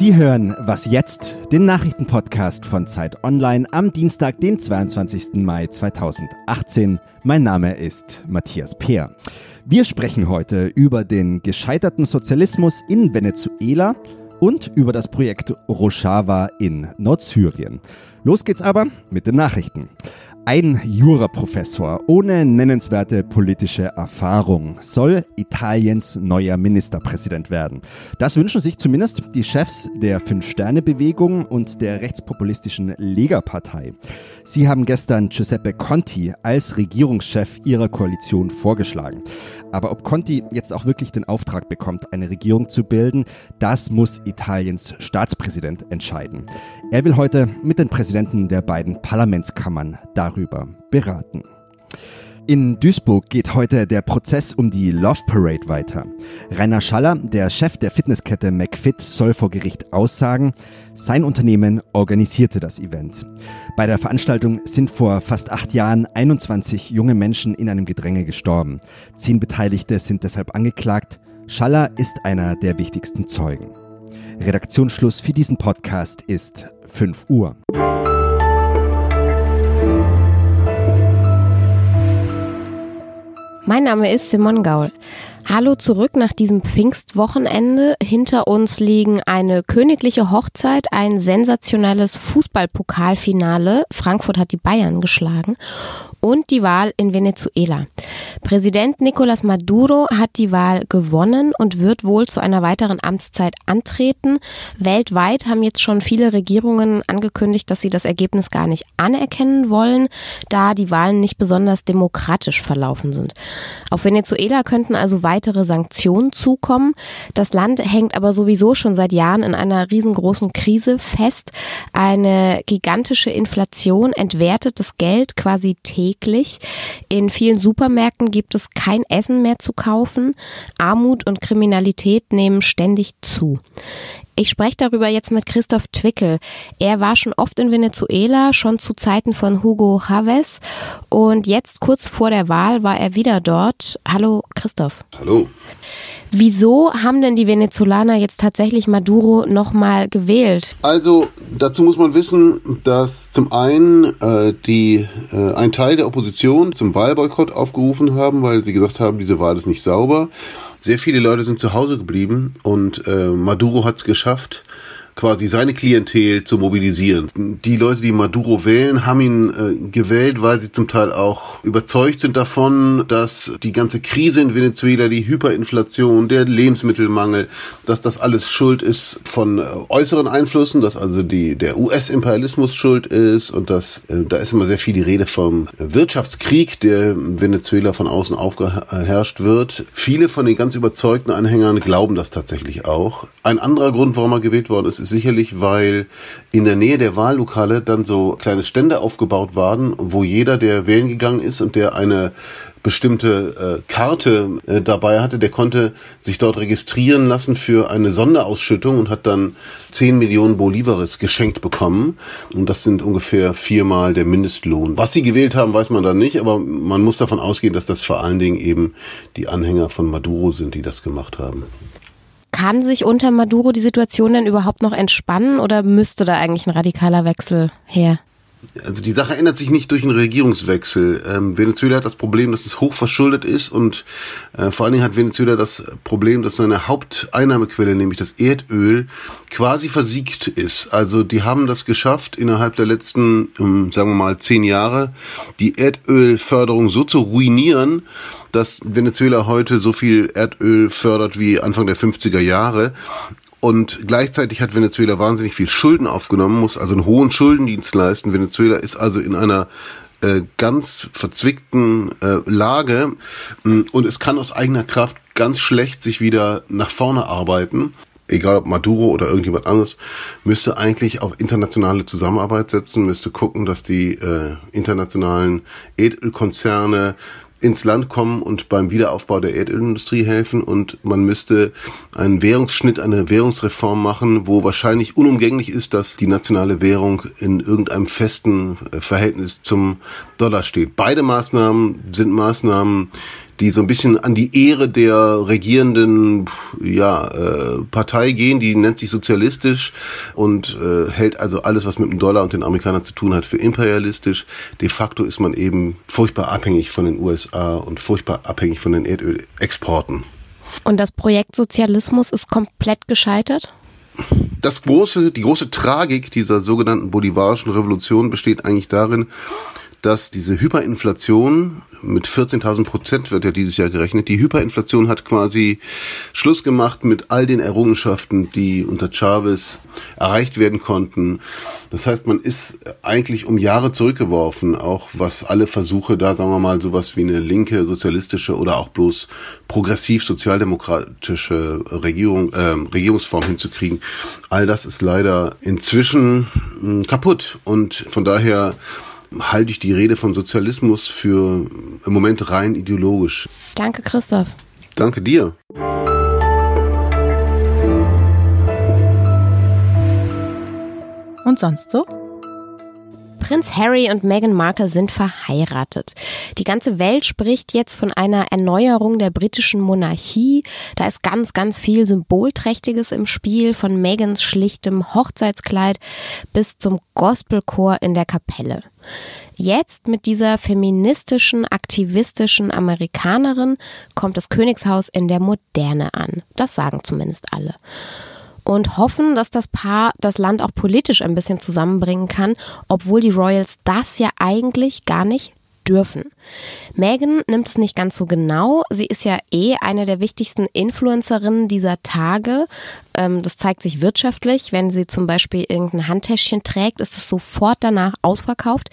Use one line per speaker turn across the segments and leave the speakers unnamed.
Sie hören Was jetzt, den Nachrichtenpodcast von Zeit Online am Dienstag, den 22. Mai 2018. Mein Name ist Matthias Peer. Wir sprechen heute über den gescheiterten Sozialismus in Venezuela und über das Projekt Rojava in Nordsyrien. Los geht's aber mit den Nachrichten. Ein Juraprofessor ohne nennenswerte politische Erfahrung soll Italiens neuer Ministerpräsident werden. Das wünschen sich zumindest die Chefs der Fünf-Sterne-Bewegung und der rechtspopulistischen Lega-Partei. Sie haben gestern Giuseppe Conti als Regierungschef ihrer Koalition vorgeschlagen. Aber ob Conti jetzt auch wirklich den Auftrag bekommt, eine Regierung zu bilden, das muss Italiens Staatspräsident entscheiden. Er will heute mit den Präsidenten der beiden Parlamentskammern darüber beraten. In Duisburg geht heute der Prozess um die Love Parade weiter. Rainer Schaller, der Chef der Fitnesskette McFit, soll vor Gericht aussagen, sein Unternehmen organisierte das Event. Bei der Veranstaltung sind vor fast acht Jahren 21 junge Menschen in einem Gedränge gestorben. Zehn Beteiligte sind deshalb angeklagt. Schaller ist einer der wichtigsten Zeugen. Redaktionsschluss für diesen Podcast ist 5 Uhr.
Mein Name ist Simon Gaul. Hallo zurück nach diesem Pfingstwochenende. Hinter uns liegen eine königliche Hochzeit, ein sensationelles Fußballpokalfinale. Frankfurt hat die Bayern geschlagen und die Wahl in Venezuela. Präsident Nicolás Maduro hat die Wahl gewonnen und wird wohl zu einer weiteren Amtszeit antreten. Weltweit haben jetzt schon viele Regierungen angekündigt, dass sie das Ergebnis gar nicht anerkennen wollen, da die Wahlen nicht besonders demokratisch verlaufen sind. Auf Venezuela könnten also weitere Sanktionen zukommen. Das Land hängt aber sowieso schon seit Jahren in einer riesengroßen Krise fest. Eine gigantische Inflation entwertet das Geld quasi täglich täglich. In vielen Supermärkten gibt es kein Essen mehr zu kaufen. Armut und Kriminalität nehmen ständig zu. Ich spreche darüber jetzt mit Christoph Twickel. Er war schon oft in Venezuela, schon zu Zeiten von Hugo Chavez. Und jetzt kurz vor der Wahl war er wieder dort. Hallo Christoph.
Hallo.
Wieso haben denn die Venezolaner jetzt tatsächlich Maduro nochmal gewählt?
Also dazu muss man wissen, dass zum einen äh, die äh, ein Teil der Opposition zum Wahlboykott aufgerufen haben, weil sie gesagt haben, diese Wahl ist nicht sauber. Sehr viele Leute sind zu Hause geblieben und äh, Maduro hat es geschafft, quasi seine Klientel zu mobilisieren. Die Leute, die Maduro wählen, haben ihn äh, gewählt, weil sie zum Teil auch überzeugt sind davon, dass die ganze Krise in Venezuela, die Hyperinflation, der Lebensmittelmangel, dass das alles Schuld ist von äh, äußeren Einflüssen, dass also die, der US-Imperialismus schuld ist und dass äh, da ist immer sehr viel die Rede vom Wirtschaftskrieg, der Venezuela von außen aufgeherrscht wird. Viele von den ganz überzeugten Anhängern glauben das tatsächlich auch. Ein anderer Grund, warum er gewählt worden ist, ist sicherlich, weil in der Nähe der Wahllokale dann so kleine Stände aufgebaut waren, wo jeder, der wählen gegangen ist und der eine bestimmte äh, Karte äh, dabei hatte, der konnte sich dort registrieren lassen für eine Sonderausschüttung und hat dann 10 Millionen Bolivares geschenkt bekommen. Und das sind ungefähr viermal der Mindestlohn. Was sie gewählt haben, weiß man dann nicht, aber man muss davon ausgehen, dass das vor allen Dingen eben die Anhänger von Maduro sind, die das gemacht haben.
Kann sich unter Maduro die Situation denn überhaupt noch entspannen oder müsste da eigentlich ein radikaler Wechsel her?
Also die Sache ändert sich nicht durch einen Regierungswechsel. Ähm, Venezuela hat das Problem, dass es hochverschuldet ist und äh, vor allen Dingen hat Venezuela das Problem, dass seine Haupteinnahmequelle, nämlich das Erdöl, quasi versiegt ist. Also die haben das geschafft, innerhalb der letzten, ähm, sagen wir mal, zehn Jahre die Erdölförderung so zu ruinieren, dass Venezuela heute so viel Erdöl fördert wie Anfang der 50er Jahre. Und gleichzeitig hat Venezuela wahnsinnig viel Schulden aufgenommen, muss also einen hohen Schuldendienst leisten. Venezuela ist also in einer äh, ganz verzwickten äh, Lage mm, und es kann aus eigener Kraft ganz schlecht sich wieder nach vorne arbeiten. Egal ob Maduro oder irgendjemand anderes, müsste eigentlich auf internationale Zusammenarbeit setzen, müsste gucken, dass die äh, internationalen Edelkonzerne ins Land kommen und beim Wiederaufbau der Erdölindustrie helfen und man müsste einen Währungsschnitt, eine Währungsreform machen, wo wahrscheinlich unumgänglich ist, dass die nationale Währung in irgendeinem festen äh, Verhältnis zum Dollar steht. Beide Maßnahmen sind Maßnahmen, die so ein bisschen an die Ehre der regierenden ja, äh, Partei gehen, die nennt sich sozialistisch und äh, hält also alles, was mit dem Dollar und den Amerikanern zu tun hat, für imperialistisch. De facto ist man eben furchtbar abhängig von den USA und furchtbar abhängig von den Erdölexporten.
Und das Projekt Sozialismus ist komplett gescheitert?
Das große, die große Tragik dieser sogenannten bolivarischen Revolution besteht eigentlich darin, dass diese Hyperinflation mit 14.000 Prozent wird ja dieses Jahr gerechnet. Die Hyperinflation hat quasi Schluss gemacht mit all den Errungenschaften, die unter Chavez erreicht werden konnten. Das heißt, man ist eigentlich um Jahre zurückgeworfen, auch was alle Versuche da, sagen wir mal, sowas wie eine linke, sozialistische oder auch bloß progressiv sozialdemokratische Regierung, äh, Regierungsform hinzukriegen. All das ist leider inzwischen hm, kaputt und von daher halte ich die Rede vom Sozialismus für im Moment rein ideologisch.
Danke, Christoph.
Danke dir.
Und sonst so?
Prinz Harry und Meghan Markle sind verheiratet. Die ganze Welt spricht jetzt von einer Erneuerung der britischen Monarchie. Da ist ganz, ganz viel Symbolträchtiges im Spiel, von Megans schlichtem Hochzeitskleid bis zum Gospelchor in der Kapelle. Jetzt mit dieser feministischen, aktivistischen Amerikanerin kommt das Königshaus in der Moderne an. Das sagen zumindest alle und hoffen, dass das Paar das Land auch politisch ein bisschen zusammenbringen kann, obwohl die Royals das ja eigentlich gar nicht dürfen. Megan nimmt es nicht ganz so genau. Sie ist ja eh eine der wichtigsten Influencerinnen dieser Tage. Ähm, das zeigt sich wirtschaftlich. Wenn sie zum Beispiel irgendein Handtäschchen trägt, ist es sofort danach ausverkauft.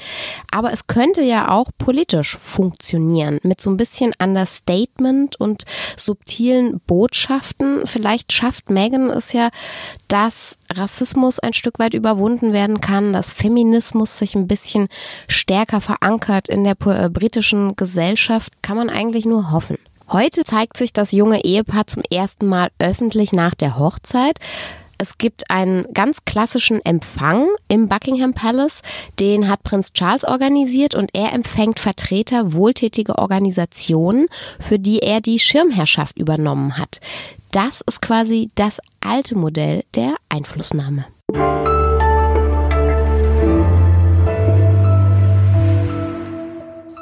Aber es könnte ja auch politisch funktionieren. Mit so ein bisschen Understatement und subtilen Botschaften. Vielleicht schafft Megan es ja, dass Rassismus ein Stück weit überwunden werden kann, dass Feminismus sich ein bisschen stärker verankert in der äh, britischen Gesellschaft. Kann man eigentlich nur hoffen. Heute zeigt sich das junge Ehepaar zum ersten Mal öffentlich nach der Hochzeit. Es gibt einen ganz klassischen Empfang im Buckingham Palace, den hat Prinz Charles organisiert und er empfängt Vertreter wohltätiger Organisationen, für die er die Schirmherrschaft übernommen hat. Das ist quasi das alte Modell der Einflussnahme.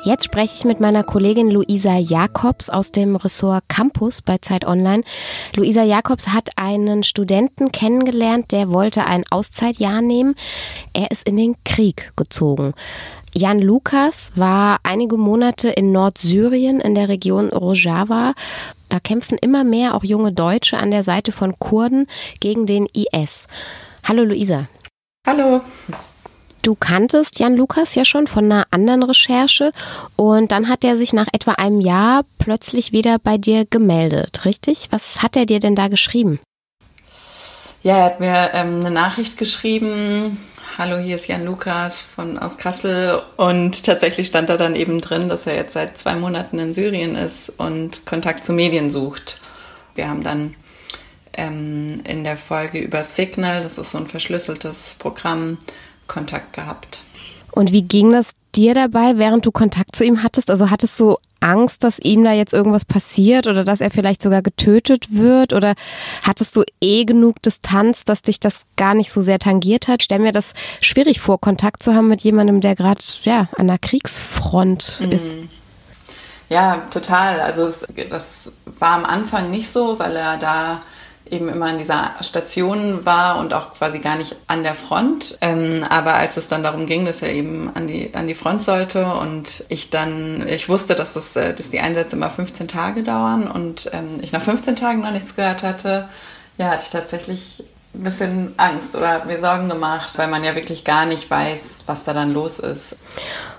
Jetzt spreche ich mit meiner Kollegin Luisa Jakobs aus dem Ressort Campus bei Zeit Online. Luisa Jakobs hat einen Studenten kennengelernt, der wollte ein Auszeitjahr nehmen. Er ist in den Krieg gezogen. Jan Lukas war einige Monate in Nordsyrien in der Region Rojava. Da kämpfen immer mehr auch junge Deutsche an der Seite von Kurden gegen den IS. Hallo Luisa.
Hallo.
Du kanntest Jan Lukas ja schon von einer anderen Recherche und dann hat er sich nach etwa einem Jahr plötzlich wieder bei dir gemeldet, richtig? Was hat er dir denn da geschrieben?
Ja, er hat mir ähm, eine Nachricht geschrieben. Hallo, hier ist Jan Lukas von aus Kassel und tatsächlich stand da dann eben drin, dass er jetzt seit zwei Monaten in Syrien ist und Kontakt zu Medien sucht. Wir haben dann ähm, in der Folge über Signal, das ist so ein verschlüsseltes Programm, Kontakt gehabt.
Und wie ging das dir dabei, während du Kontakt zu ihm hattest? Also hattest du Angst, dass ihm da jetzt irgendwas passiert oder dass er vielleicht sogar getötet wird? Oder hattest du eh genug Distanz, dass dich das gar nicht so sehr tangiert hat? Stell mir das schwierig vor, Kontakt zu haben mit jemandem, der gerade ja, an der Kriegsfront mhm. ist.
Ja, total. Also es, das war am Anfang nicht so, weil er da eben immer in dieser Station war und auch quasi gar nicht an der Front. Ähm, aber als es dann darum ging, dass er eben an die, an die Front sollte und ich dann, ich wusste, dass, das, äh, dass die Einsätze immer 15 Tage dauern und ähm, ich nach 15 Tagen noch nichts gehört hatte, ja, hatte ich tatsächlich ein bisschen Angst oder habe mir Sorgen gemacht, weil man ja wirklich gar nicht weiß, was da dann los ist.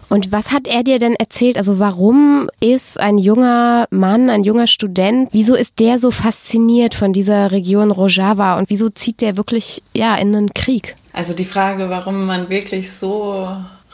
Und was hat er dir denn erzählt? Also warum ist ein junger Mann, ein junger Student, wieso ist der so fasziniert von dieser Region Rojava und wieso zieht der wirklich ja in einen Krieg?
Also die Frage, warum man wirklich so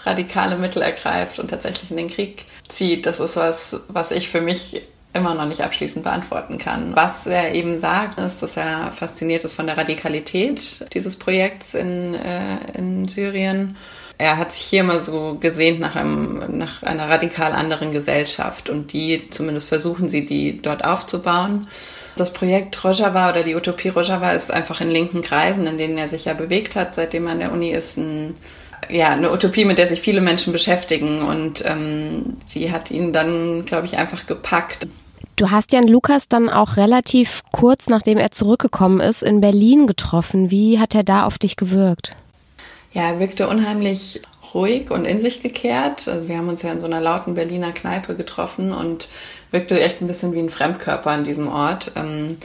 radikale Mittel ergreift und tatsächlich in den Krieg zieht, das ist was, was ich für mich immer noch nicht abschließend beantworten kann. Was er eben sagt, ist, dass er fasziniert ist von der Radikalität dieses Projekts in, äh, in Syrien er hat sich hier mal so gesehnt nach, einem, nach einer radikal anderen Gesellschaft und die, zumindest versuchen sie, die dort aufzubauen. Das Projekt Rojava oder die Utopie Rojava ist einfach in linken Kreisen, in denen er sich ja bewegt hat, seitdem er an der Uni ist, ein, ja, eine Utopie, mit der sich viele Menschen beschäftigen und ähm, sie hat ihn dann, glaube ich, einfach gepackt.
Du hast Jan Lukas dann auch relativ kurz nachdem er zurückgekommen ist in Berlin getroffen. Wie hat er da auf dich gewirkt?
Ja, er wirkte unheimlich ruhig und in sich gekehrt. Also wir haben uns ja in so einer lauten Berliner Kneipe getroffen und wirkte echt ein bisschen wie ein Fremdkörper an diesem Ort. Ähm,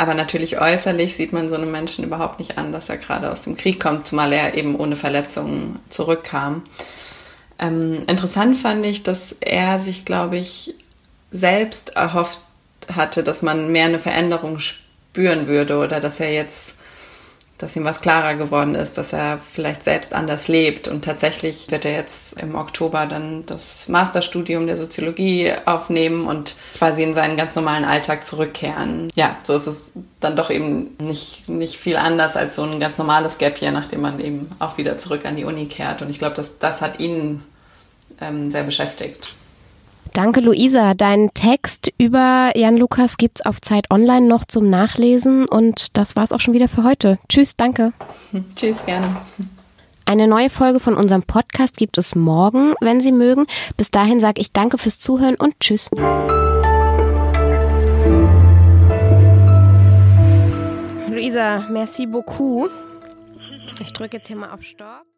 aber natürlich äußerlich sieht man so einem Menschen überhaupt nicht an, dass er gerade aus dem Krieg kommt, zumal er eben ohne Verletzungen zurückkam. Ähm, interessant fand ich, dass er sich, glaube ich, selbst erhofft hatte, dass man mehr eine Veränderung spüren würde oder dass er jetzt dass ihm was klarer geworden ist, dass er vielleicht selbst anders lebt. Und tatsächlich wird er jetzt im Oktober dann das Masterstudium der Soziologie aufnehmen und quasi in seinen ganz normalen Alltag zurückkehren. Ja, so ist es dann doch eben nicht, nicht viel anders als so ein ganz normales Gap hier, nachdem man eben auch wieder zurück an die Uni kehrt. Und ich glaube, das, das hat ihn ähm, sehr beschäftigt.
Danke, Luisa. Deinen Text über Jan Lukas gibt's auf Zeit Online noch zum Nachlesen und das war's auch schon wieder für heute. Tschüss, danke.
Tschüss, gerne.
Eine neue Folge von unserem Podcast gibt es morgen, wenn Sie mögen. Bis dahin sage ich danke fürs Zuhören und tschüss. Luisa, merci beaucoup. Ich drücke jetzt hier mal auf Stopp.